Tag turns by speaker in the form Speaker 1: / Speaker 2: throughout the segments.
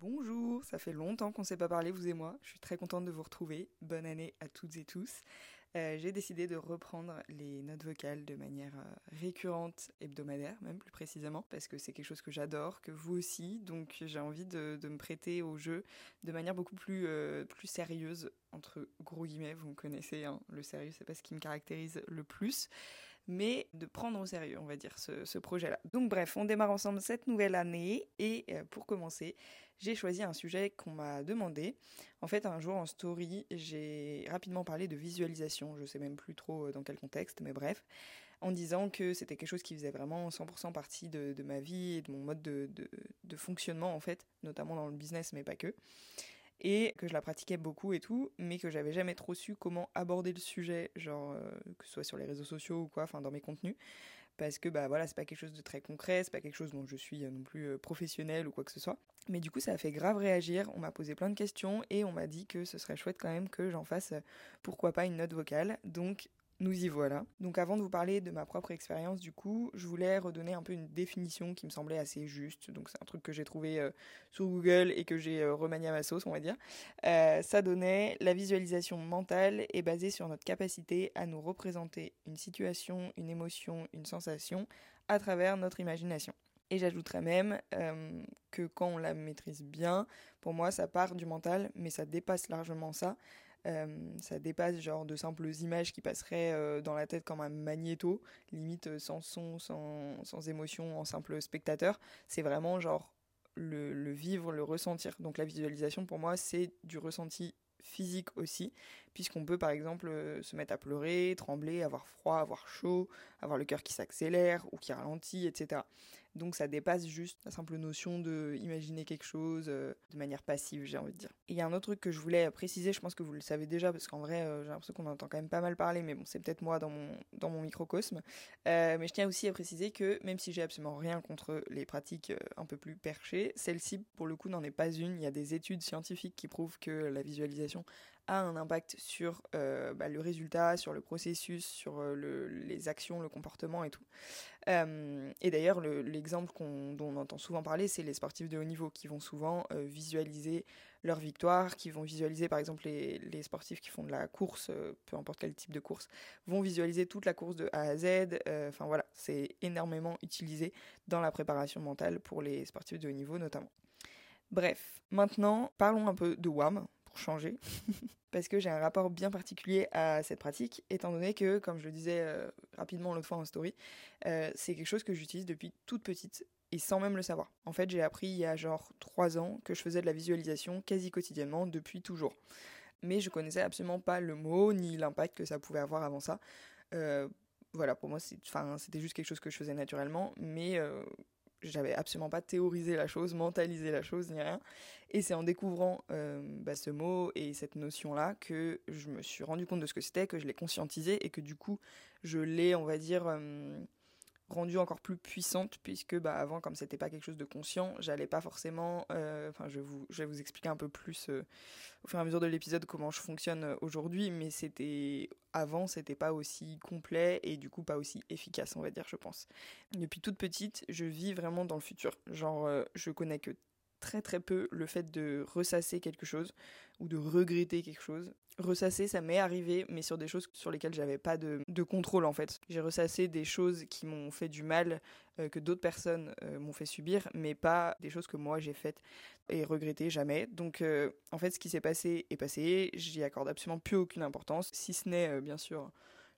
Speaker 1: Bonjour, ça fait longtemps qu'on ne s'est pas parlé, vous et moi. Je suis très contente de vous retrouver. Bonne année à toutes et tous. Euh, j'ai décidé de reprendre les notes vocales de manière euh, récurrente, hebdomadaire même plus précisément, parce que c'est quelque chose que j'adore, que vous aussi, donc j'ai envie de, me prêter au jeu de manière beaucoup plus, euh, sérieuse, entre gros guillemets, vous me connaissez, hein, le sérieux c'est pas ce qui me caractérise le plus mais de prendre au sérieux, on va dire, ce, projet-là. Donc bref, on démarre ensemble cette nouvelle année, et pour commencer, j'ai choisi un sujet qu'on m'a demandé. En fait, un jour en story, j'ai rapidement parlé de visualisation, je sais même plus trop euh, dans quel contexte, mais bref, en disant que c'était quelque chose qui faisait vraiment 100% partie de, ma vie et de mon mode de, fonctionnement, en fait, notamment dans le business, mais pas que. Et que je la pratiquais beaucoup et tout, mais que j'avais jamais trop su comment aborder le sujet, genre euh, que ce soit sur les réseaux sociaux ou quoi, enfin dans mes contenus. Parce que bah voilà c'est pas quelque chose de très concret c'est pas quelque chose dont je suis euh, non plus euh, professionnelle ou quoi que ce soit. Mais du coup ça a fait grave réagir on m'a posé plein de questions et on m'a dit que ce serait chouette quand même que j'en fasse pourquoi pas une note vocale. Donc nous y voilà. Donc avant de vous parler de ma propre expérience, du coup, je voulais redonner un peu une définition qui me semblait assez juste. Donc c'est un truc que j'ai trouvé euh, sur Google et que j'ai euh, remanié à ma sauce, on va dire. Euh, ça donnait la visualisation mentale est basée sur notre capacité à nous représenter une situation, une émotion, une sensation à travers notre imagination. Et j'ajouterais même que quand on la maîtrise bien, pour moi, ça part du mental, mais ça dépasse largement ça. Euh, ça dépasse genre de simples images qui passeraient euh, dans la tête comme un magnéto, limite euh, sans son, sans, sans émotion, en simple spectateur. C'est vraiment genre le, le, vivre, le ressentir. Donc la visualisation pour moi c'est du ressenti physique aussi, puisqu'on peut par exemple se mettre à pleurer, trembler, avoir froid, avoir chaud, avoir le cœur qui s'accélère ou qui ralentit, etc. Donc ça dépasse juste la simple notion de imaginer quelque chose euh, de manière passive, j'ai envie de dire. il y a un autre truc que je voulais préciser, je pense que vous le savez déjà, parce qu'en vrai, euh, j'ai l'impression qu'on entend quand même pas mal parler, mais bon, c'est peut-être moi dans mon, dans mon microcosme. Euh, mais je tiens aussi à préciser que même si j'ai absolument rien contre les pratiques un peu plus perchées, celle-ci, pour le coup, n'en est pas une. Il y a des études scientifiques qui prouvent que la visualisation a un impact sur euh, bah, le résultat, sur le processus, sur euh, le, les actions, le comportement et tout. Euh, et d'ailleurs, l'exemple dont on entend souvent parler, c'est les sportifs de haut niveau qui vont souvent visualiser leur victoire, qui vont visualiser par exemple les, les sportifs qui font de la course, peu importe quel type de course, vont visualiser toute la course de A à Z. Enfin voilà, c'est énormément utilisé dans la préparation mentale pour les sportifs de haut niveau notamment. Bref, maintenant parlons un peu de WAM, changer, parce que j'ai un rapport bien particulier à cette pratique, étant donné que, comme je le disais euh, rapidement l'autre fois en story, euh, c'est quelque chose que j'utilise depuis toute petite et sans même le savoir. En fait, j'ai appris il y a genre 3 ans que je faisais de la visualisation quasi quotidiennement depuis toujours. Mais je connaissais absolument pas le mot ni l'impact que ça pouvait avoir avant ça. Euh, voilà, pour moi, c'était juste quelque chose que je faisais naturellement, mais j'avais absolument pas théorisé la chose, mentalisé la chose, ni rien. Et c'est en découvrant euh, bah, ce mot et cette notion-là que je me suis rendu compte de ce que c'était, que je l'ai conscientisé et que du coup, je l'ai, on va dire, euh, rendue encore plus puissante puisque bah, avant comme c'était pas quelque chose de conscient j'allais pas forcément euh, enfin je, vous, je vais vous expliquer un peu plus euh, au fur et à mesure de l'épisode comment je fonctionne euh, aujourd'hui mais c'était avant c'était pas aussi complet et du coup pas aussi efficace on va dire je pense. Depuis toute petite je vis vraiment dans le futur. Genre je connais que très très peu le fait de ressasser quelque chose ou de regretter quelque chose. Ressasser, ça m'est arrivé, mais sur des choses sur lesquelles j'avais pas de, contrôle en fait. J'ai ressassé des choses qui m'ont fait du mal, euh, que d'autres personnes euh, m'ont fait subir, mais pas des choses que moi j'ai faites et regretté jamais. Donc euh, en fait, ce qui s'est passé est passé, j'y accorde absolument plus aucune importance, si ce n'est bien sûr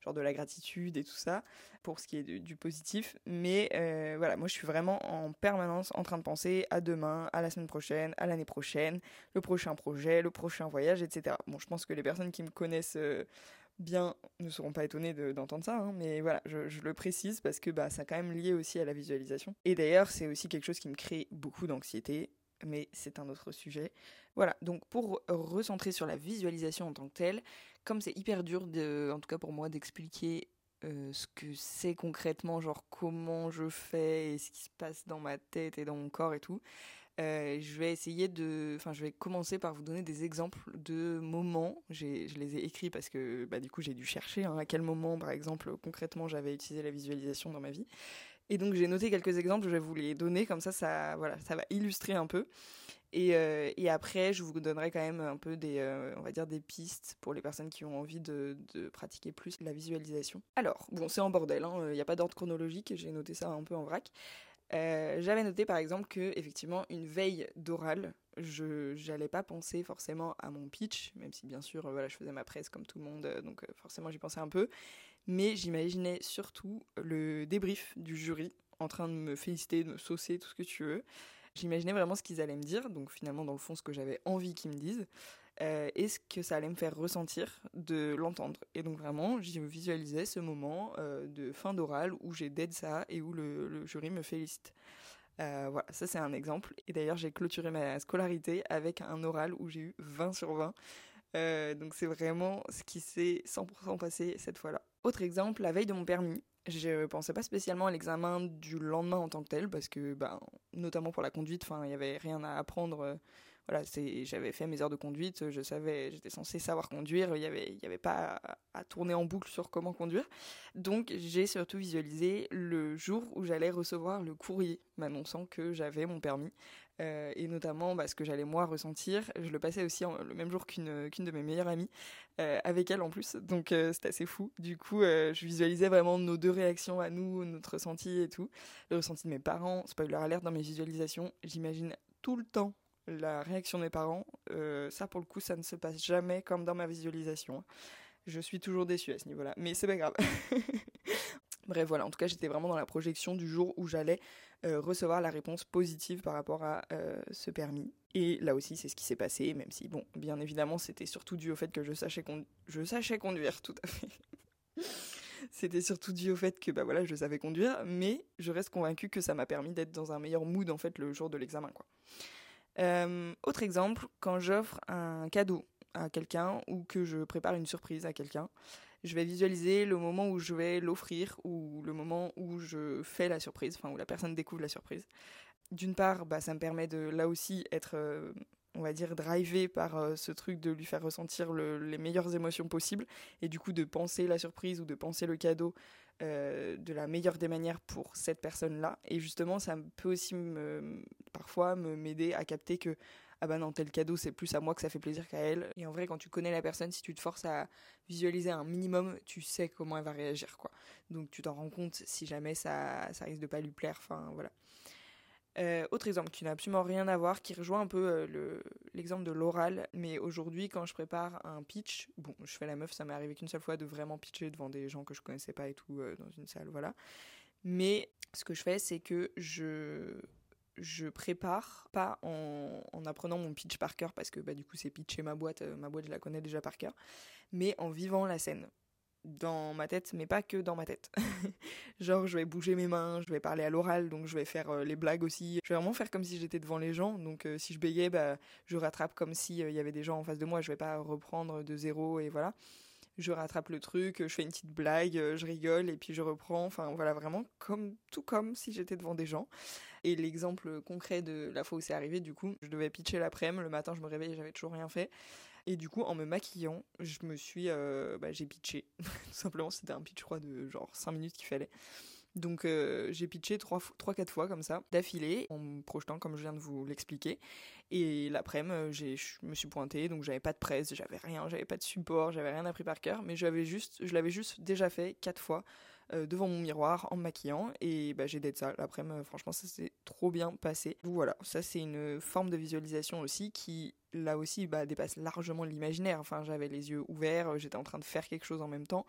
Speaker 1: genre de la gratitude et tout ça, pour ce qui est du, positif. Mais euh, voilà, moi je suis vraiment en permanence en train de penser à demain, à la semaine prochaine, à l'année prochaine, le prochain projet, le prochain voyage, etc. Bon, je pense que les personnes qui me connaissent euh, bien ne seront pas étonnées d'entendre ça, hein, mais voilà, je, le précise parce que bah, ça quand même lié aussi à la visualisation. Et d'ailleurs, c'est aussi quelque chose qui me crée beaucoup d'anxiété mais c'est un autre sujet. Voilà, donc pour recentrer sur la visualisation en tant que telle, comme c'est hyper dur, de, en tout cas pour moi, d'expliquer euh, ce que c'est concrètement, genre comment je fais et ce qui se passe dans ma tête et dans mon corps et tout, euh, je vais essayer de, enfin, je vais commencer par vous donner des exemples de moments. je les ai écrits parce que, bah, du coup, j'ai dû chercher hein, à quel moment, par exemple, concrètement, j'avais utilisé la visualisation dans ma vie. Et donc j'ai noté quelques exemples, je vais vous les donner, comme ça, ça, voilà, ça va illustrer un peu. Et, euh, après, je vous donnerai quand même un peu des, euh, on va dire des pistes pour les personnes qui ont envie de, pratiquer plus la visualisation. Alors, bon, c'est en bordel, hein, il n'y a pas d'ordre chronologique, j'ai noté ça un peu en vrac. Euh, j'avais noté par exemple que effectivement une veille d'oral, je n'allais pas penser forcément à mon pitch, même si bien sûr voilà je faisais ma presse comme tout le monde, donc forcément j'y pensais un peu, mais j'imaginais surtout le débrief du jury en train de me féliciter, de me saucer, tout ce que tu veux. J'imaginais vraiment ce qu'ils allaient me dire, donc finalement dans le fond ce que j'avais envie qu'ils me disent, euh, et ce que ça allait me faire ressentir de l'entendre. Et donc vraiment, je visualisais ce moment euh, de fin d'oral où j'ai dead ça et où le, jury me félicite. Euh, voilà, ça c'est un exemple. Et d'ailleurs, j'ai clôturé ma scolarité avec un oral où j'ai eu 20 sur 20. donc c'est vraiment ce qui s'est 100% passé cette fois-là. Autre exemple, la veille de mon permis, je pensais pas spécialement à l'examen du lendemain en tant que tel, parce que, bah, notamment pour la conduite, il n'y avait rien à apprendre. Euh, voilà, j'avais fait mes heures de conduite, je savais, j'étais censé savoir conduire, il n'y avait, y avait pas à, tourner en boucle sur comment conduire. Donc j'ai surtout visualisé le jour où j'allais recevoir le courrier m'annonçant que j'avais mon permis. Euh, et notamment bah, ce que j'allais moi ressentir. Je le passais aussi le même jour qu'une qu'une de mes meilleures amies, euh, avec elle en plus, donc euh, c'était assez fou. Du coup, je visualisais vraiment nos deux réactions à nous, notre ressenti et tout. Le ressenti de mes parents, spoiler alert dans mes visualisations, j'imagine tout le temps la réaction des parents. ça pour le coup, ça ne se passe jamais comme dans ma visualisation. Je suis toujours déçue à ce niveau-là, mais c'est pas grave. Bref, voilà, en tout cas, j'étais vraiment dans la projection du jour où j'allais euh, recevoir la réponse positive par rapport à euh, ce permis. Et là aussi, c'est ce qui s'est passé, même si, bon, bien évidemment, c'était surtout dû au fait que je sachais, je sachais conduire, tout à fait. c'était surtout dû au fait que, bah voilà, je savais conduire, mais je reste convaincue que ça m'a permis d'être dans un meilleur mood, en fait, le jour de l'examen, quoi. Euh, autre exemple, quand j'offre un cadeau à quelqu'un ou que je prépare une surprise à quelqu'un, je vais visualiser le moment où je vais l'offrir ou le moment où je fais la surprise, enfin où la personne découvre la surprise. D'une part, bah, ça me permet de là aussi être, euh, on va dire, drivé par euh, ce truc de lui faire ressentir les meilleures émotions possibles et du coup de penser la surprise ou de penser le cadeau euh, de la meilleure des manières pour cette personne-là. Et justement, ça peut aussi me, parfois m'aider à capter que ah bah non, tel cadeau, c'est plus à moi que ça fait plaisir qu'à elle. Et en vrai, quand tu connais la personne, si tu te forces à visualiser un minimum, tu sais comment elle va réagir, quoi. Donc tu t'en rends compte si jamais ça, ça risque de pas lui plaire, enfin voilà. Euh, autre exemple qui n'a absolument rien à voir, qui rejoint un peu euh, l'exemple de l'oral, mais aujourd'hui quand je prépare un pitch, bon je fais la meuf, ça m'est arrivé qu'une seule fois de vraiment pitcher devant des gens que je connaissais pas et tout euh, dans une salle, voilà. Mais ce que je fais c'est que je je prépare pas en, apprenant mon pitch par cœur parce que bah, du coup c'est pitcher ma boîte, euh, ma boîte je la connais déjà par cœur, mais en vivant la scène dans ma tête, mais pas que dans ma tête. Genre, je vais bouger mes mains, je vais parler à l'oral, donc je vais faire euh, les blagues aussi. Je vais vraiment faire comme si j'étais devant les gens. Donc, euh, si je bégayais, bah, je rattrape comme s'il il y avait des gens en face de moi. Je vais pas reprendre de zéro et voilà. Je rattrape le truc, je fais une petite blague, je rigole et puis je reprends. Enfin, voilà, vraiment comme tout comme si j'étais devant des gens. Et l'exemple concret de la fois où c'est arrivé, du coup, je devais pitcher l'après-midi, le matin je me réveille, j'avais toujours rien fait. Et du coup, en me maquillant, je me suis, euh, bah, j'ai pitché. Tout simplement, c'était un pitch, je crois, de genre 5 minutes qu'il fallait. Donc euh, j'ai pitché 3-4 fois comme ça, d'affilée, en me projetant comme je viens de vous l'expliquer. Et l'après-midi, euh, je me suis pointée, donc j'avais pas de presse, j'avais rien, j'avais pas de support, j'avais rien appris par cœur, mais juste, je l'avais juste déjà fait 4 fois euh, devant mon miroir en me maquillant et bah, j'ai d'être ça. Après, franchement, ça s'est trop bien passé. Donc voilà, ça c'est une forme de visualisation aussi qui, là aussi, bah, dépasse largement l'imaginaire. Enfin, j'avais les yeux ouverts, j'étais en train de faire quelque chose en même temps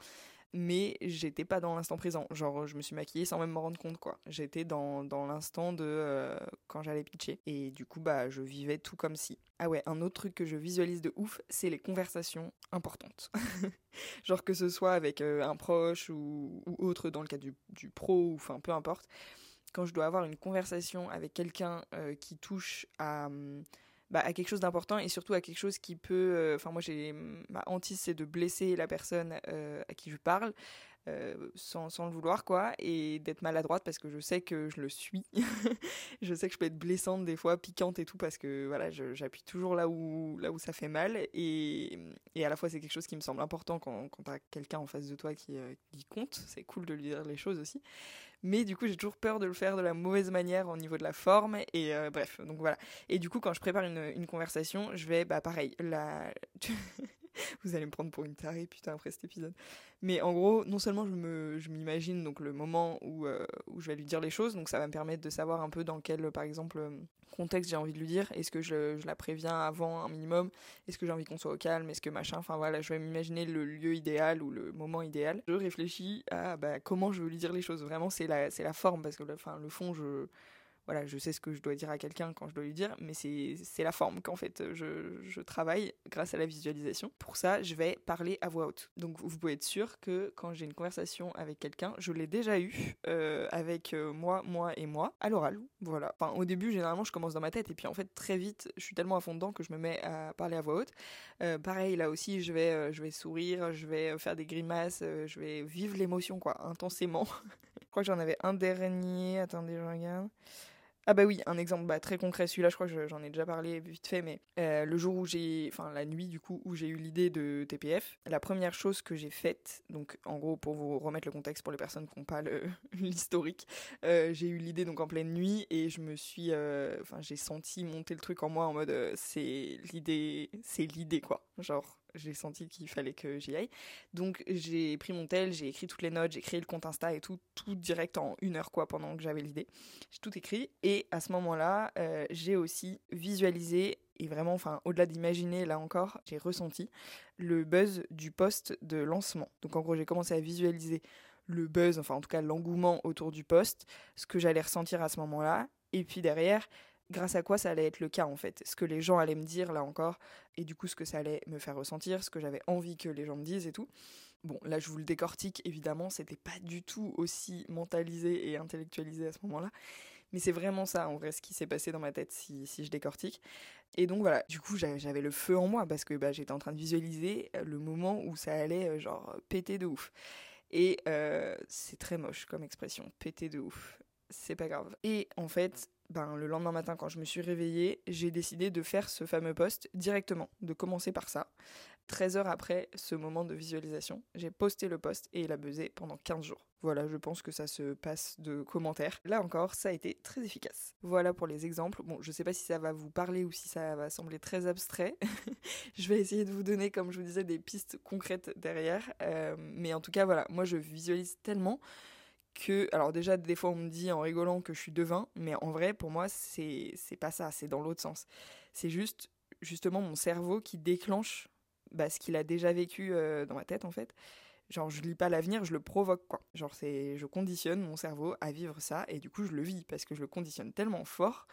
Speaker 1: mais j'étais pas dans l'instant présent. Genre, je me suis maquillée sans même me rendre compte, quoi. J'étais dans, l'instant de euh, quand j'allais pitcher. Et du coup, bah, je vivais tout comme si. Ah ouais, un autre truc que je visualise de ouf, c'est les conversations importantes. Genre que ce soit avec euh, un proche ou, ou, autre dans le cas du, pro, ou enfin peu importe. Quand je dois avoir une conversation avec quelqu'un euh, qui touche à. Bah, à quelque chose d'important et surtout à quelque chose qui peut. Euh, enfin, moi, j'ai ma hantise, c'est de blesser la personne euh, à qui je parle. sans, sans, le vouloir, quoi, et d'être maladroite parce que je sais que je le suis. je sais que je peux être blessante des fois, piquante et tout, parce que voilà, j'appuie toujours là où, là où ça fait mal, et, et à la fois c'est quelque chose qui me semble important quand, quand t'as quelqu'un en face de toi qui, qui compte, c'est cool de lui dire les choses aussi. Mais du coup, j'ai toujours peur de le faire de la mauvaise manière au niveau de la forme. Et euh, bref, donc voilà. Et du coup, quand je prépare une, une conversation, je vais, bah pareil, la... vous allez me prendre pour une tarée, putain, après cet épisode. Mais en gros, non seulement je me, je m'imagine donc le moment où, euh, où je vais lui dire les choses, donc ça va me permettre de savoir un peu dans quel, par exemple, euh, contexte j'ai envie de lui dire. Est-ce que je, je, la préviens avant un minimum? Est-ce que j'ai envie qu'on soit au calme? Est-ce que machin? Enfin voilà, je vais m'imaginer le lieu idéal ou le moment idéal. Je réfléchis à bah, comment je veux lui dire les choses. Vraiment, c'est la, la forme parce que enfin, le fond, je voilà, je sais ce que je dois dire à quelqu'un quand je dois lui dire, mais c'est la forme qu'en fait je, je, travaille grâce à la visualisation. Pour ça, je vais parler à voix haute. Donc vous pouvez être sûr que quand j'ai une conversation avec quelqu'un, je l'ai déjà eu euh, avec euh, moi, moi et moi, à l'oral. Voilà. Enfin, au début, généralement, je commence dans ma tête, et puis en fait, très vite, je suis tellement à fond dedans que je me mets à parler à voix haute. Euh, pareil, là aussi, je vais, je vais sourire, je vais faire des grimaces, je vais vivre l'émotion, quoi, intensément. je crois que j'en avais un dernier. Attendez, je regarde. Ah bah oui, un exemple bah, très concret, celui-là je crois que j'en ai déjà parlé vite fait, mais euh, le jour où j'ai, enfin la nuit du coup où j'ai eu l'idée de TPF, la première chose que j'ai faite, donc en gros pour vous remettre le contexte pour les personnes qui n'ont pas l'historique, euh, j'ai eu l'idée donc en pleine nuit et je me suis, euh, enfin j'ai senti monter le truc en moi en mode c'est l'idée, c'est l'idée quoi, genre j'ai senti qu'il fallait que j'y aille. Donc j'ai pris mon tel, j'ai écrit toutes les notes, j'ai créé le compte Insta et tout, tout direct en une heure quoi, pendant que j'avais l'idée. J'ai tout écrit et à ce moment-là, euh, j'ai aussi visualisé et vraiment, enfin au-delà d'imaginer là encore, j'ai ressenti le buzz du poste de lancement. Donc en gros, j'ai commencé à visualiser le buzz, enfin en tout cas l'engouement autour du poste, ce que j'allais ressentir à ce moment-là. Et puis derrière, grâce à quoi ça allait être le cas en fait. Ce que les gens allaient me dire là encore, et du coup ce que ça allait me faire ressentir, ce que j'avais envie que les gens me disent et tout. Bon, là je vous le décortique, évidemment, c'était pas du tout aussi mentalisé et intellectualisé à ce moment-là. Mais c'est vraiment ça, en vrai, ce qui s'est passé dans ma tête si, si je décortique. Et donc voilà, du coup j'avais le feu en moi parce que bah, j'étais en train de visualiser le moment où ça allait euh, genre péter de ouf. Et euh, c'est très moche comme expression, péter de ouf. C'est pas grave. Et en fait, ben, le lendemain matin, quand je me suis réveillée, j'ai décidé de faire ce fameux post directement, de commencer par ça. 13 heures après ce moment de visualisation, j'ai posté le post et il a buzzé pendant 15 jours. Voilà, je pense que ça se passe de commentaires. Là encore, ça a été très efficace. Voilà pour les exemples. Bon, je sais pas si ça va vous parler ou si ça va sembler très abstrait. je vais essayer de vous donner, comme je vous disais, des pistes concrètes derrière. Euh, mais en tout cas, voilà, moi je visualise tellement que alors déjà des fois on me dit en rigolant que je suis devin mais en vrai pour moi c'est pas ça c'est dans l'autre sens. C'est juste justement mon cerveau qui déclenche bah, ce qu'il a déjà vécu euh, dans ma tête en fait. Genre je lis pas l'avenir je le provoque quoi. Genre c'est je conditionne mon cerveau à vivre ça et du coup je le vis parce que je le conditionne tellement fort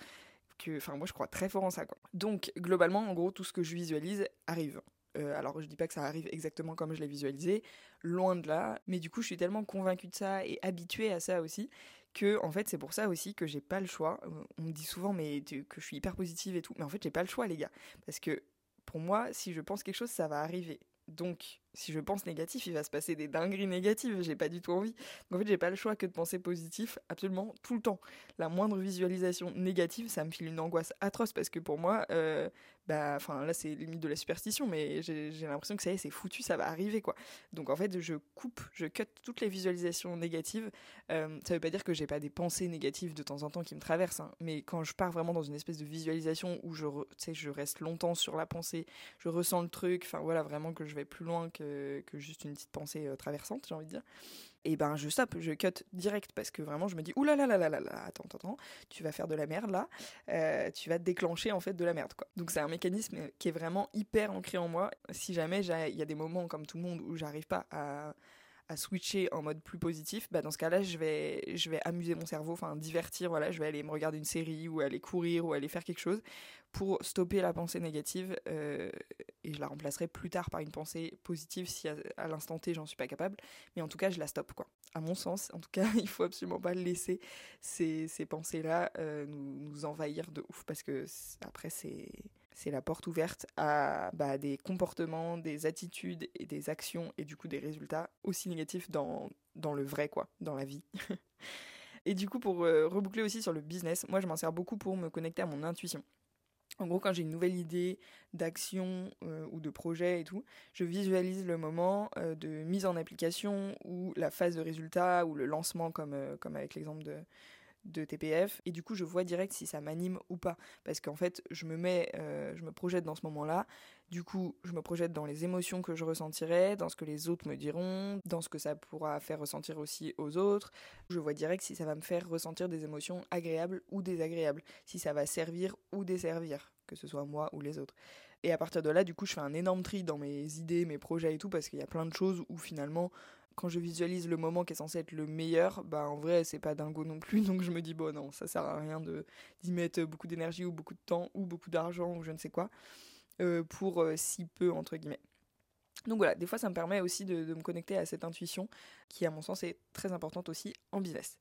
Speaker 1: que enfin moi je crois très fort en ça quoi. Donc globalement en gros tout ce que je visualise arrive euh, alors je dis pas que ça arrive exactement comme je l'ai visualisé, loin de là, mais du coup je suis tellement convaincue de ça et habituée à ça aussi que en fait c'est pour ça aussi que j'ai pas le choix. On me dit souvent mais que je suis hyper positive et tout, mais en fait j'ai pas le choix les gars, parce que pour moi si je pense quelque chose ça va arriver. Donc si je pense négatif, il va se passer des dingueries négatives, j'ai pas du tout envie. Donc en fait, j'ai pas le choix que de penser positif absolument tout le temps. La moindre visualisation négative, ça me file une angoisse atroce parce que pour moi, euh, bah, enfin là c'est limite de la superstition, mais j'ai l'impression que ça y est, c'est foutu, ça va arriver quoi. Donc en fait, je coupe, je cut toutes les visualisations négatives. Euh, ça veut pas dire que j'ai pas des pensées négatives de temps en temps qui me traversent, hein, mais quand je pars vraiment dans une espèce de visualisation où je, je reste longtemps sur la pensée, je ressens le truc, enfin voilà, vraiment que je vais plus loin que que, juste une petite pensée euh, traversante, j'ai envie de dire. Et ben je stoppe, je cut direct parce que vraiment je me dis ouh là là là là là là attends attends tu vas faire de la merde là, euh, tu vas déclencher en fait de la merde quoi. Donc c'est un mécanisme qui est vraiment hyper ancré en moi. Si jamais il y a des moments comme tout le monde où j'arrive pas à à switcher en mode plus positif, bah dans ce cas-là, je vais, je vais amuser mon cerveau, enfin divertir, voilà, je vais aller me regarder une série ou aller courir ou aller faire quelque chose pour stopper la pensée négative euh, et je la remplacerai plus tard par une pensée positive si à, l'instant T j'en suis pas capable, mais en tout cas je la stoppe quoi. À mon sens, en tout cas, il faut absolument pas laisser ces, pensées-là euh, nous, nous envahir de ouf parce que après c'est c'est la porte ouverte à bah, des comportements, des attitudes et des actions et du coup des résultats aussi négatifs dans, dans le vrai, quoi, dans la vie. et du coup, pour euh, reboucler aussi sur le business, moi je m'en sers beaucoup pour me connecter à mon intuition. En gros, quand j'ai une nouvelle idée d'action euh, ou de projet et tout, je visualise le moment euh, de mise en application ou la phase de résultat ou le lancement comme, comme avec l'exemple de, de TPF et du coup je vois direct si ça m'anime ou pas. Parce qu'en fait je me mets euh, je me projette dans ce moment-là. Du coup je me projette dans les émotions que je ressentirai dans ce que les autres me diront dans ce que ça pourra faire ressentir aussi aux autres. Je vois direct si ça va me faire ressentir des émotions agréables ou désagréables. Si ça va servir ou desservir que ce soit moi ou les autres. Et à partir de là du coup je fais un énorme tri dans mes idées mes projets et tout parce qu'il y a plein de choses où finalement quand je visualise le moment qui est censé être le meilleur, bah en vrai c'est pas dingo non plus, donc je me dis bon non, ça sert à rien de d'y mettre beaucoup d'énergie ou beaucoup de temps ou beaucoup d'argent ou je ne sais quoi euh, pour euh, si peu entre guillemets. Donc voilà, des fois ça me permet aussi de, me connecter à cette intuition qui à mon sens est très importante aussi en business.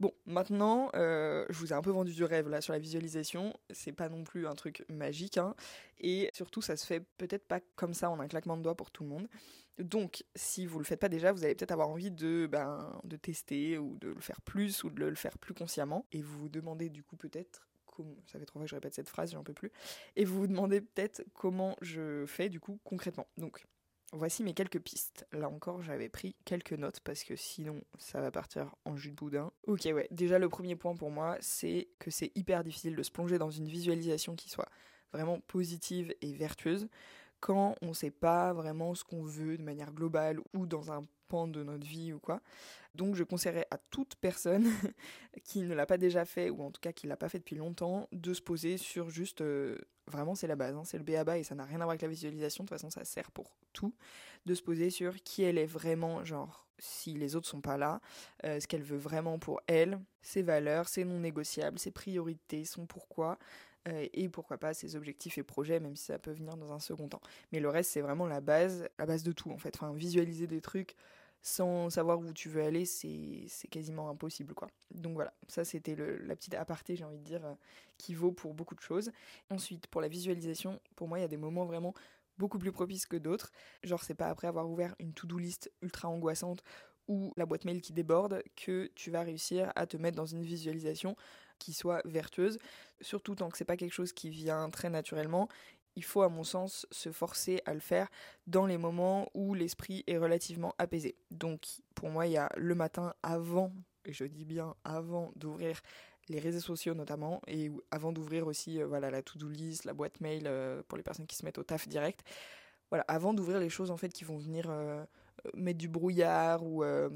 Speaker 1: Bon, maintenant euh, je vous ai un peu vendu du rêve là sur la visualisation, c'est pas non plus un truc magique, hein, et surtout ça se fait peut-être pas comme ça en un claquement de doigts pour tout le monde. Donc, si vous le faites pas déjà, vous allez peut-être avoir envie de, ben, de tester ou de le faire plus ou de le faire plus consciemment. Et vous vous demandez du coup peut-être ça fait trois fois que je répète cette phrase, j'en peux plus. Et vous vous demandez peut-être comment je fais du coup concrètement. Donc, voici mes quelques pistes. Là encore, j'avais pris quelques notes parce que sinon, ça va partir en jus de boudin. Ok, ouais. Déjà, le premier point pour moi, c'est que c'est hyper difficile de se plonger dans une visualisation qui soit vraiment positive et vertueuse quand on ne sait pas vraiment ce qu'on veut de manière globale ou dans un pan de notre vie ou quoi. Donc je conseillerais à toute personne qui ne l'a pas déjà fait ou en tout cas qui ne l'a pas fait depuis longtemps de se poser sur juste euh, vraiment c'est la base, hein, c'est le BABA et ça n'a rien à voir avec la visualisation, de toute façon ça sert pour tout, de se poser sur qui elle est vraiment, genre si les autres sont pas là, euh, ce qu'elle veut vraiment pour elle, ses valeurs, ses non négociables, ses priorités, son pourquoi, euh, et pourquoi pas ses objectifs et projets, même si ça peut venir dans un second temps. Mais le reste, c'est vraiment la base, la base de tout en fait. Enfin, visualiser des trucs sans savoir où tu veux aller, c'est quasiment impossible quoi. Donc voilà, ça c'était la petite aparté, j'ai envie de dire, euh, qui vaut pour beaucoup de choses. Ensuite, pour la visualisation, pour moi, il y a des moments vraiment beaucoup plus propices que d'autres. Genre, c'est pas après avoir ouvert une to-do list ultra angoissante ou la boîte mail qui déborde que tu vas réussir à te mettre dans une visualisation soit vertueuse, surtout tant que c'est pas quelque chose qui vient très naturellement. Il faut, à mon sens, se forcer à le faire dans les moments où l'esprit est relativement apaisé. Donc, pour moi, il y a le matin avant, et je dis bien avant d'ouvrir les réseaux sociaux notamment, et avant d'ouvrir aussi euh, voilà, la to-do list, la boîte mail euh, pour les personnes qui se mettent au taf direct. Voilà, avant d'ouvrir les choses en fait qui vont venir euh, mettre du brouillard ou, euh,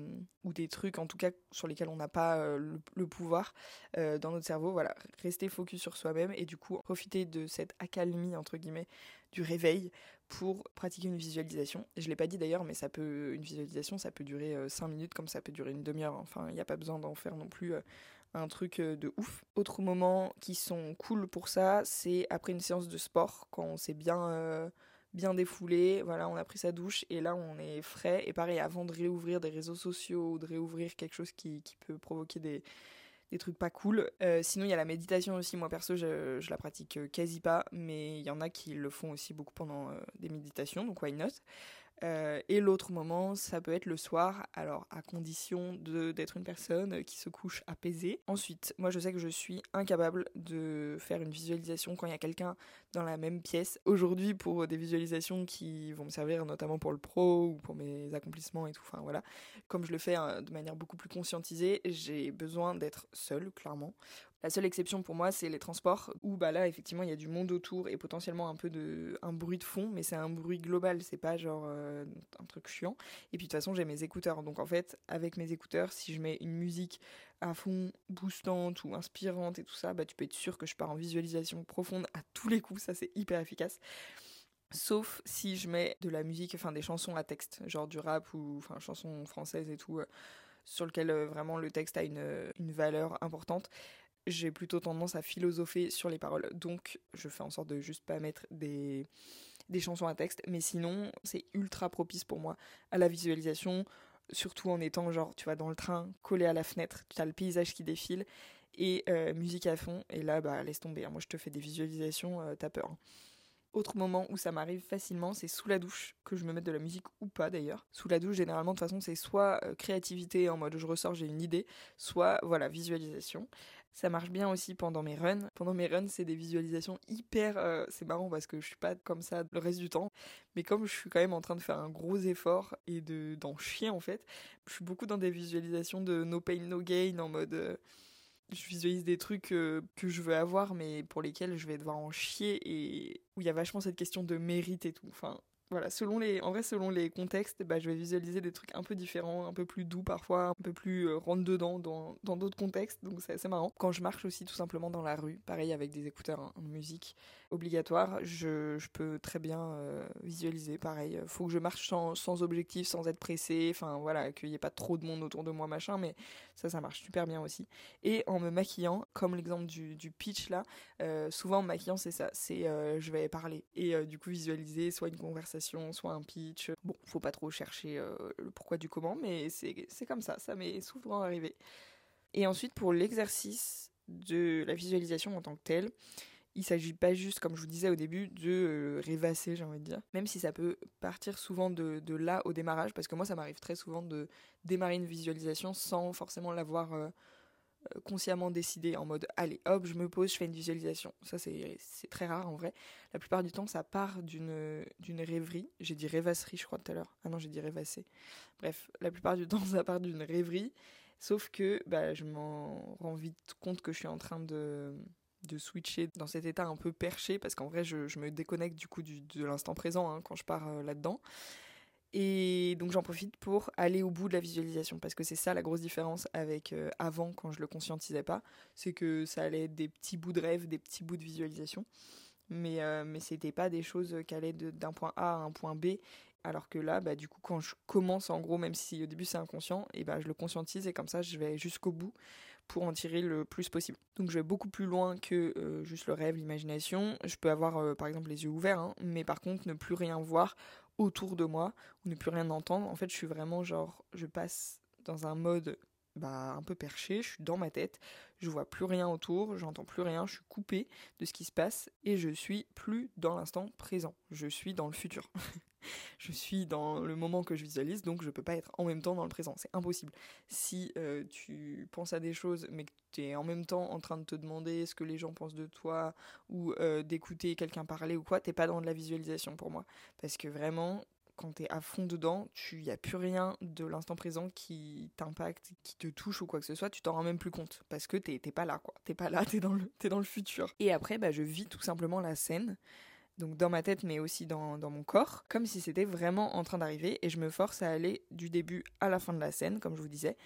Speaker 1: ou des trucs en tout cas sur lesquels on n'a pas euh, le, pouvoir euh, dans notre cerveau. Voilà, rester focus sur soi-même et du coup profiter de cette accalmie entre guillemets du réveil pour pratiquer une visualisation. Je l'ai pas dit d'ailleurs, mais ça peut une visualisation, ça peut durer 5 minutes comme ça peut durer une demi-heure. Enfin, il n'y a pas besoin d'en faire non plus un truc de ouf. Autres moments qui sont cool pour ça, c'est après une séance de sport quand on s'est bien bien défoulé, voilà, on a pris sa douche et là on est frais. Et pareil, avant de réouvrir des réseaux sociaux ou de réouvrir quelque chose qui, peut provoquer des, trucs pas cool. Euh, sinon, il y a la méditation aussi. Moi perso, je, je, la pratique quasi pas, mais il y en a qui le font aussi beaucoup pendant euh, des méditations, donc why not? Euh, et l'autre moment, ça peut être le soir, alors à condition d'être une personne qui se couche apaisée. Ensuite, moi je sais que je suis incapable de faire une visualisation quand il y a quelqu'un dans la même pièce. Aujourd'hui, pour des visualisations qui vont me servir notamment pour le pro ou pour mes accomplissements et tout, enfin voilà, comme je le fais hein, de manière beaucoup plus conscientisée, j'ai besoin d'être seule, clairement, la seule exception pour moi, c'est les transports, où bah là, effectivement, il y a du monde autour et potentiellement un peu de un bruit de fond, mais c'est un bruit global, c'est pas genre euh, un truc chiant. Et puis de toute façon, j'ai mes écouteurs, donc en fait, avec mes écouteurs, si je mets une musique à fond boostante ou inspirante et tout ça, bah tu peux être sûr que je pars en visualisation profonde à tous les coups, ça c'est hyper efficace. Sauf si je mets de la musique, enfin des chansons à texte, genre du rap ou enfin chansons françaises et tout, euh, sur lequel euh, vraiment le texte a une, une valeur importante j'ai plutôt tendance à philosopher sur les paroles. Donc, je fais en sorte de juste pas mettre des, des chansons à texte. Mais sinon, c'est ultra propice pour moi à la visualisation. Surtout en étant, genre, tu vas dans le train, collé à la fenêtre, tu as le paysage qui défile et euh, musique à fond. Et là, bah, laisse tomber. Hein. Moi, je te fais des visualisations, euh, t'as peur. Autre moment où ça m'arrive facilement, c'est sous la douche, que je me mette de la musique ou pas d'ailleurs. Sous la douche, généralement, de toute façon, c'est soit euh, créativité en mode je ressors, j'ai une idée, soit voilà, visualisation. Ça marche bien aussi pendant mes runs. Pendant mes runs, c'est des visualisations hyper. Euh, c'est marrant parce que je suis pas comme ça le reste du temps. Mais comme je suis quand même en train de faire un gros effort et de d'en chier en fait, je suis beaucoup dans des visualisations de no pain, no gain en mode. Euh, je visualise des trucs euh, que je veux avoir mais pour lesquels je vais devoir en chier et où il y a vachement cette question de mérite et tout. Enfin, voilà, selon les, en vrai, selon les contextes, bah, je vais visualiser des trucs un peu différents, un peu plus doux parfois, un peu plus euh, rentre dedans dans, d'autres contextes, donc c'est assez marrant. Quand je marche aussi tout simplement dans la rue, pareil avec des écouteurs en musique obligatoire, je, je peux très bien euh, visualiser, pareil. Faut que je marche sans, sans objectif, sans être pressé, enfin voilà, qu'il n'y ait pas trop de monde autour de moi, machin, mais ça, ça marche super bien aussi. Et en me maquillant, comme l'exemple du, du pitch là, euh, souvent en me maquillant, c'est ça, c'est je vais parler et du coup visualiser soit une conversation soit un pitch. Bon, faut pas trop chercher euh, le pourquoi du comment, mais c'est comme ça, ça m'est souvent arrivé. Et ensuite, pour l'exercice de la visualisation en tant que telle, il s'agit pas juste, comme je vous disais au début, de euh, rêvasser, j'ai envie de dire. Même si ça peut partir souvent de, là au démarrage, parce que moi, ça m'arrive très souvent de démarrer une visualisation sans forcément l'avoir euh, consciemment décidé en mode allez hop je me pose je fais une visualisation. Ça c'est très rare en vrai. La plupart du temps ça part d'une d'une rêverie. J'ai dit rêvasserie je crois tout à l'heure. Ah non j'ai dit rêvasser bref la plupart du temps ça part d'une rêverie. Sauf que bah, je m'en rends vite compte que je suis en train de de switcher dans cet état un peu perché parce qu'en vrai je, je, me déconnecte du coup de l'instant présent hein, quand je pars euh, là-dedans et donc j'en profite pour aller au bout de la visualisation parce que c'est ça la grosse différence avec euh, avant quand je le conscientisais pas, c'est que ça allait des petits bouts de rêve, des petits bouts de visualisation, mais euh, mais c'était pas des choses qui allaient d'un point A à un point B. Alors que là, bah, du coup, quand je commence, en gros, même si au début c'est inconscient, et bah, je le conscientise et comme ça, je vais jusqu'au bout pour en tirer le plus possible. Donc je vais beaucoup plus loin que euh, juste le rêve, l'imagination. Je peux avoir par exemple les yeux ouverts, hein, mais par contre ne plus rien voir autour de moi ou ne plus rien entendre. En fait, je suis vraiment genre, je passe dans un mode bah, un peu perché, je suis dans ma tête, je vois plus rien autour, j'entends plus rien, je suis coupé de ce qui se passe et je suis plus dans l'instant présent. Je suis dans le futur. je suis dans le moment que je visualise, donc je peux pas être en même temps dans le présent. C'est impossible. Si euh, tu penses à des choses, mais que tu es en même temps en train de te demander ce que les gens pensent de toi, ou euh, d'écouter quelqu'un parler ou quoi, t'es pas dans de la visualisation pour moi. Parce que vraiment, quand tu es à fond dedans, il n'y a plus rien de l'instant présent qui t'impacte, qui te touche ou quoi que ce soit, tu t'en rends même plus compte parce que t'es pas là quoi. T'es pas là, t'es dans, es dans le futur. Et après, bah, je vis tout simplement la scène donc dans ma tête mais aussi dans, mon corps, comme si c'était vraiment en train d'arriver et je me force à aller du début à la fin de la scène, comme je vous disais,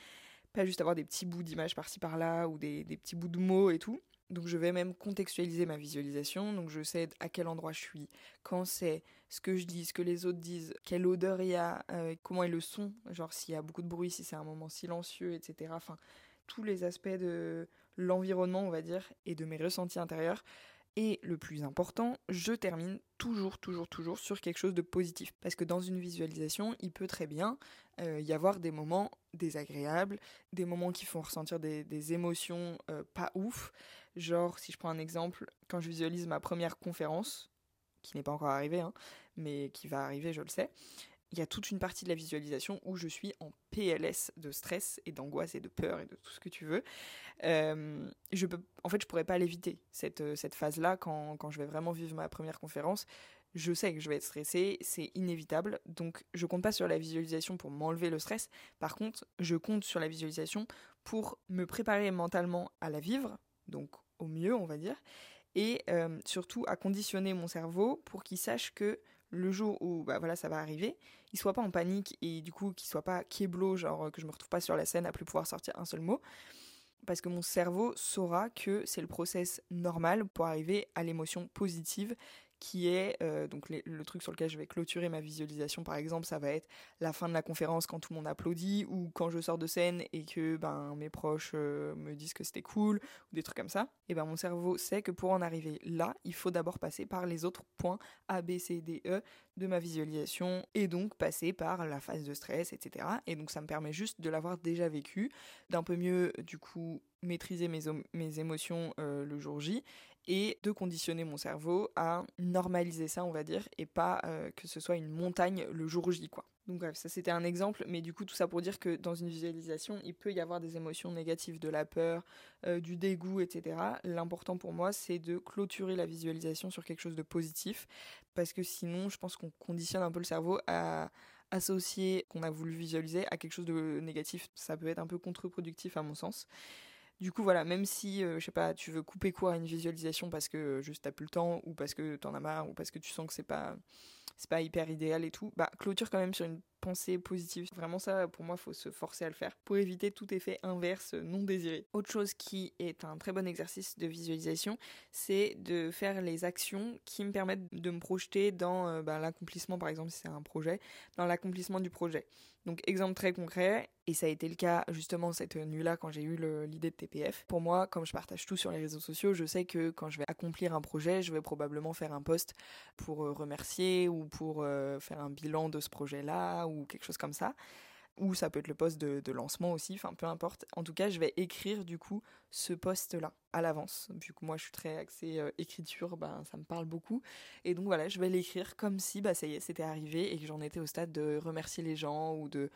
Speaker 1: pas juste avoir des petits bouts d'images par-ci par-là ou des, petits bouts de mots et tout. Donc je vais même contextualiser ma visualisation, donc je sais à quel endroit je suis, quand c'est, ce que je dis, ce que les autres disent, quelle odeur il y a, euh, comment est le son, genre s'il y a beaucoup de bruit, si c'est un moment silencieux, etc. Enfin, tous les aspects de l'environnement, on va dire, et de mes ressentis intérieurs. Et le plus important, je termine toujours, toujours, toujours sur quelque chose de positif. Parce que dans une visualisation, il peut très bien euh, y avoir des moments désagréables, des moments qui font ressentir des, émotions euh, pas ouf. Genre, si je prends un exemple, quand je visualise ma première conférence, qui n'est pas encore arrivée, hein, mais qui va arriver, je le sais, il y a toute une partie de la visualisation où je suis en PLS de stress et d'angoisse et de peur et de tout ce que tu veux. Euh, en fait, je pourrais pas l'éviter, cette, euh, phase-là, quand, quand je vais vraiment vivre ma première conférence. Je sais que je vais être stressée, c'est inévitable, donc je compte pas sur la visualisation pour m'enlever le stress. Par contre, je compte sur la visualisation pour me préparer mentalement à la vivre, donc au mieux, on va dire, et euh, surtout à conditionner mon cerveau pour qu'il sache que le jour où bah voilà ça va arriver, il soit pas en panique et du coup qu'il soit pas kieblo, genre que je me retrouve pas sur la scène à plus pouvoir sortir un seul mot, parce que mon cerveau saura que c'est le process normal pour arriver à l'émotion positive qui est euh, donc le truc sur lequel je vais clôturer ma visualisation par exemple ça va être la fin de la conférence quand tout le monde applaudit ou quand je sors de scène et que ben mes proches euh, me disent que c'était cool ou des trucs comme ça. Et ben mon cerveau sait que pour en arriver là il faut d'abord passer par les autres points A B C D E de ma visualisation et donc passer par la phase de stress etc et donc ça me permet juste de l'avoir déjà vécu d'un peu mieux du coup maîtriser mes, mes émotions euh, le jour J et de conditionner mon cerveau à normaliser ça, on va dire, et pas euh, que ce soit une montagne le jour J, quoi. Donc bref, ça c'était un exemple, mais du coup tout ça pour dire que dans une visualisation, il peut y avoir des émotions négatives, de la peur, euh, du dégoût, etc. L'important pour moi, c'est de clôturer la visualisation sur quelque chose de positif, parce que sinon, je pense qu'on conditionne un peu le cerveau à associer qu'on a voulu visualiser à quelque chose de négatif. Ça peut être un peu contre-productif à mon sens. Du coup, voilà, même si, euh, je sais pas, tu veux couper court à une visualisation parce que euh, juste t'as plus le temps, ou parce que t'en as marre, ou parce que tu sens que c'est pas, c'est pas hyper idéal et tout, bah clôture quand même sur une pensée positive. Vraiment ça, pour moi, faut se forcer à le faire pour éviter tout effet inverse non désiré. Autre chose qui est un très bon exercice de visualisation, c'est de faire les actions qui me permettent de me projeter dans euh, bah, l'accomplissement, par exemple, si c'est un projet, dans l'accomplissement du projet. Donc exemple très concret, et ça a été le cas justement cette nuit-là quand j'ai eu l'idée de TPF. Pour moi, comme je partage tout sur les réseaux sociaux, je sais que quand je vais accomplir un projet, je vais probablement faire un post pour euh, remercier ou pour euh, faire un bilan de ce projet-là ou quelque chose comme ça. Ou ça peut être le post de, lancement aussi, enfin peu importe. En tout cas, je vais écrire du coup ce post-là à l'avance. Vu que moi je suis très axée euh, écriture, ben, ça me parle beaucoup. Et donc voilà, je vais l'écrire comme si bah, ça y est, c'était arrivé et que j'en étais au stade de remercier les gens ou de,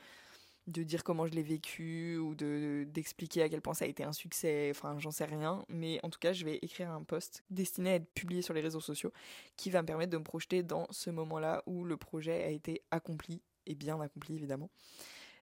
Speaker 1: de dire comment je l'ai vécu ou de d'expliquer à quel point ça a été un succès, enfin j'en sais rien, mais en tout cas je vais écrire un post destiné à être publié sur les réseaux sociaux qui va me permettre de me projeter dans ce moment-là où le projet a été accompli et bien accompli évidemment.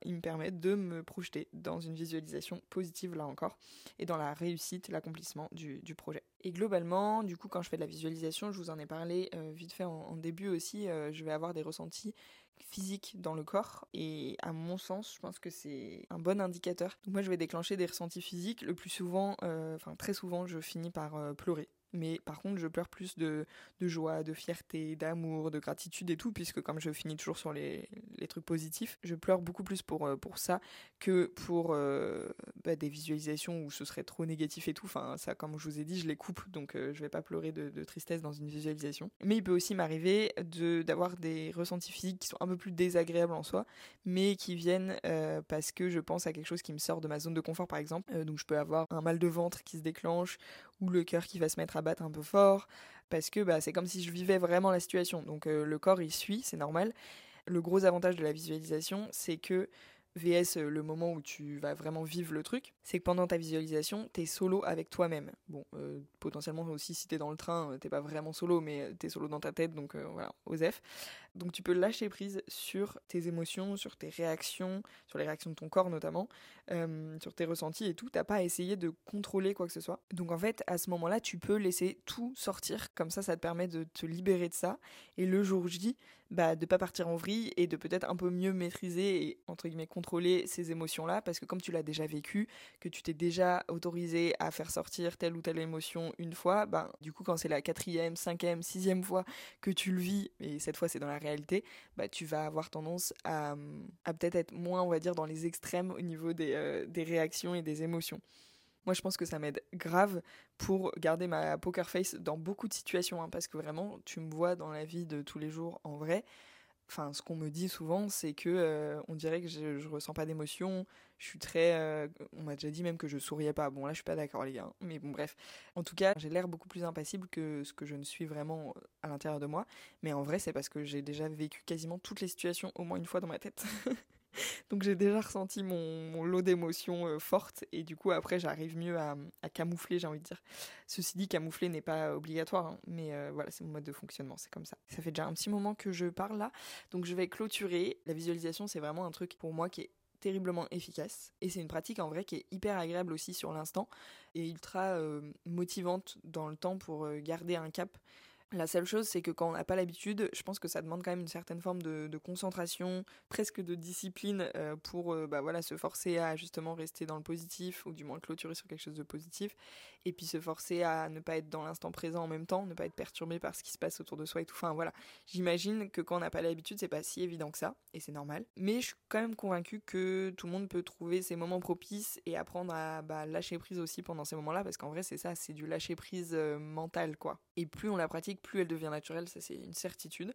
Speaker 1: Il me permet de me projeter dans une visualisation positive là encore et dans la réussite, l'accomplissement du, projet. Et globalement, du coup, quand je fais de la visualisation, je vous en ai parlé euh, vite fait en, début aussi, euh, je vais avoir des ressentis physiques dans le corps et à mon sens je pense que c'est un bon indicateur. Moi je vais déclencher des ressentis physiques le plus souvent euh, enfin très souvent je finis par pleurer mais par contre, je pleure plus de, de joie, de fierté, d'amour, de gratitude et tout, puisque comme je finis toujours sur les, trucs positifs, je pleure beaucoup plus pour, euh, ça que pour euh, bah, des visualisations où ce serait trop négatif et tout. Enfin, ça, comme je vous ai dit, je les coupe, donc euh, je vais pas pleurer de, de, tristesse dans une visualisation. Mais il peut aussi m'arriver d'avoir des ressentis physiques qui sont un peu plus désagréables en soi, mais qui viennent parce que je pense à quelque chose qui me sort de ma zone de confort, par exemple. donc je peux avoir un mal de ventre qui se déclenche, ou le cœur qui va se mettre à battre un peu fort, parce que bah, c'est comme si je vivais vraiment la situation. Donc euh, le corps il suit, c'est normal. Le gros avantage de la visualisation, c'est que VS euh, le moment où tu vas vraiment vivre le truc, c'est que pendant ta visualisation, t'es solo avec toi-même. Bon, euh, potentiellement aussi si t'es dans le train, t'es pas vraiment solo, mais t'es solo dans ta tête, donc voilà, osef. Donc tu peux lâcher prise sur tes émotions, sur tes réactions, sur les réactions de ton corps notamment, euh, sur tes ressentis et tout. T'as pas à essayer de contrôler quoi que ce soit. Donc en fait, à ce moment-là, tu peux laisser tout sortir. Comme ça, ça te permet de te libérer de ça. Et le jour J, bah, de pas partir en vrille et de peut-être un peu mieux maîtriser et entre guillemets contrôler ces émotions-là. Parce que comme tu l'as déjà vécu, que tu t'es déjà autorisé à faire sortir telle ou telle émotion une fois, bah, du coup, quand c'est la quatrième, cinquième, sixième fois que tu le vis, et cette fois c'est dans la réalité, bah, tu vas avoir tendance à, à peut-être être moins, on va dire, dans les extrêmes au niveau des, euh, des réactions et des émotions. Moi, je pense que ça m'aide grave pour garder ma poker face dans beaucoup de situations, hein, parce que vraiment, tu me vois dans la vie de tous les jours en vrai enfin ce qu'on me dit souvent c'est que euh, on dirait que je, je ressens pas d'émotion je suis très euh, on m'a déjà dit même que je souriais pas. Bon là je suis pas d'accord les gars mais bon bref. En tout cas j'ai l'air beaucoup plus impassible que ce que je ne suis vraiment euh, à l'intérieur de moi. Mais en vrai c'est parce que j'ai déjà vécu quasiment toutes les situations au moins une fois dans ma tête Donc j'ai déjà ressenti mon, lot d'émotions euh, fortes et du coup après j'arrive mieux à, camoufler, j'ai envie de dire. Ceci dit, camoufler n'est pas obligatoire, hein, mais euh, voilà, c'est mon mode de fonctionnement, c'est comme ça. Ça fait déjà un petit moment que je parle là, donc je vais clôturer. La visualisation, c'est vraiment un truc pour moi qui est terriblement efficace et c'est une pratique en vrai qui est hyper agréable aussi sur l'instant et ultra euh, motivante dans le temps pour garder un cap la seule chose, c'est que quand on n'a pas l'habitude, je pense que ça demande quand même une certaine forme de, concentration, presque de discipline euh, pour euh, bah voilà, se forcer à justement rester dans le positif, ou du moins clôturer sur quelque chose de positif, et puis se forcer à ne pas être dans l'instant présent en même temps, ne pas être perturbé par ce qui se passe autour de soi et tout. Enfin voilà, j'imagine que quand on n'a pas l'habitude, c'est pas si évident que ça, et c'est normal. Mais je suis quand même convaincue que tout le monde peut trouver ses moments propices et apprendre à bah, lâcher prise aussi pendant ces moments-là, parce qu'en vrai, c'est ça, c'est du lâcher prise euh, mental, quoi. Et plus on la pratique, plus elle devient naturelle, ça c'est une certitude.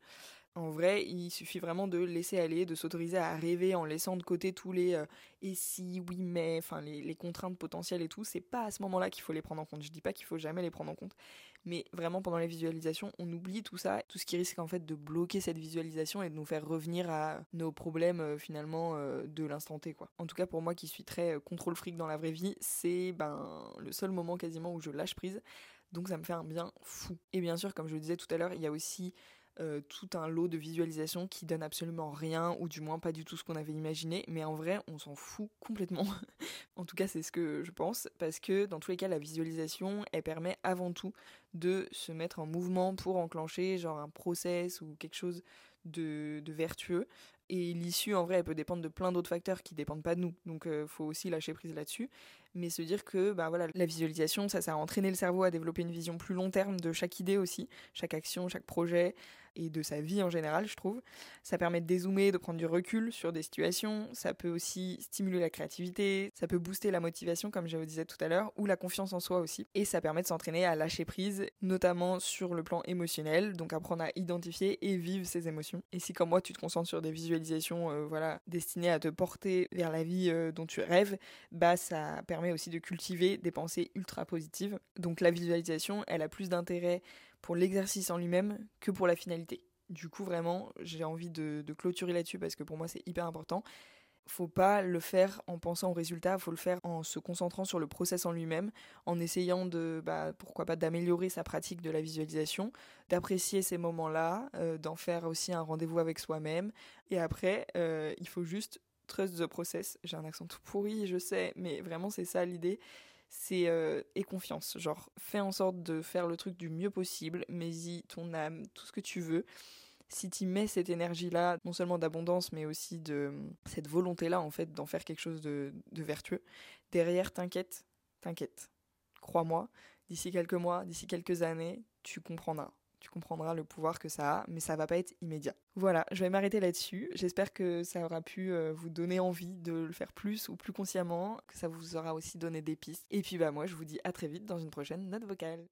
Speaker 1: En vrai, il suffit vraiment de laisser aller, de s'autoriser à rêver en laissant de côté tous les euh, et si, oui, mais, enfin les, contraintes potentielles et tout. C'est pas à ce moment-là qu'il faut les prendre en compte. Je dis pas qu'il faut jamais les prendre en compte, mais vraiment pendant les visualisations, on oublie tout ça, tout ce qui risque en fait de bloquer cette visualisation et de nous faire revenir à nos problèmes euh, finalement euh, de l'instant T quoi. En tout cas pour moi qui suis très contrôle fric dans la vraie vie, c'est ben le seul moment quasiment où je lâche prise. Donc ça me fait un bien fou. Et bien sûr, comme je le disais tout à l'heure, il y a aussi euh, tout un lot de visualisations qui donnent absolument rien, ou du moins pas du tout ce qu'on avait imaginé, mais en vrai, on s'en fout complètement. en tout cas, c'est ce que je pense, parce que dans tous les cas, la visualisation, elle permet avant tout de se mettre en mouvement pour enclencher genre un process ou quelque chose de, vertueux. Et l'issue, en vrai, elle peut dépendre de plein d'autres facteurs qui dépendent pas de nous. Donc, euh, faut aussi lâcher prise là-dessus. Mais se dire que, bah voilà, la visualisation, ça, ça a entraîné le cerveau à développer une vision plus long terme de chaque idée aussi, chaque action, chaque projet, et de sa vie en général, je trouve. Ça permet de dézoomer, de prendre du recul sur des situations. Ça peut aussi stimuler la créativité. Ça peut booster la motivation, comme je vous disais tout à l'heure, ou la confiance en soi aussi. Et ça permet de s'entraîner à lâcher prise, notamment sur le plan émotionnel. Donc apprendre à identifier et vivre ses émotions. Et si, comme moi, tu te concentres sur des visualisations, euh, voilà, destinées à te porter vers la vie euh, dont tu rêves, bah ça permet aussi de cultiver des pensées ultra positives. Donc la visualisation, elle a plus d'intérêt pour l'exercice en lui-même que pour la finalité. Du coup, vraiment, j'ai envie de, clôturer là-dessus parce que pour moi, c'est hyper important. Faut pas le faire en pensant au résultat, faut le faire en se concentrant sur le process en lui-même, en essayant de, bah, pourquoi pas, d'améliorer sa pratique de la visualisation, d'apprécier ces moments-là, euh, d'en faire aussi un rendez-vous avec soi-même. Et après, euh, il faut juste trust the process. J'ai un accent tout pourri, je sais, mais vraiment, c'est ça l'idée c'est euh, et confiance. Genre, fais en sorte de faire le truc du mieux possible, mets-y ton âme, tout ce que tu veux. Si tu mets cette énergie-là, non seulement d'abondance, mais aussi de cette volonté-là, en fait, d'en faire quelque chose de, vertueux, derrière, t'inquiète, t'inquiète. Crois-moi, d'ici quelques mois, d'ici quelques années, tu comprendras tu comprendras le pouvoir que ça a, mais ça va pas être immédiat. Voilà, je vais m'arrêter là-dessus. J'espère que ça aura pu euh, vous donner envie de le faire plus ou plus consciemment, que ça vous aura aussi donné des pistes. Et puis bah moi, je vous dis à très vite dans une prochaine note vocale.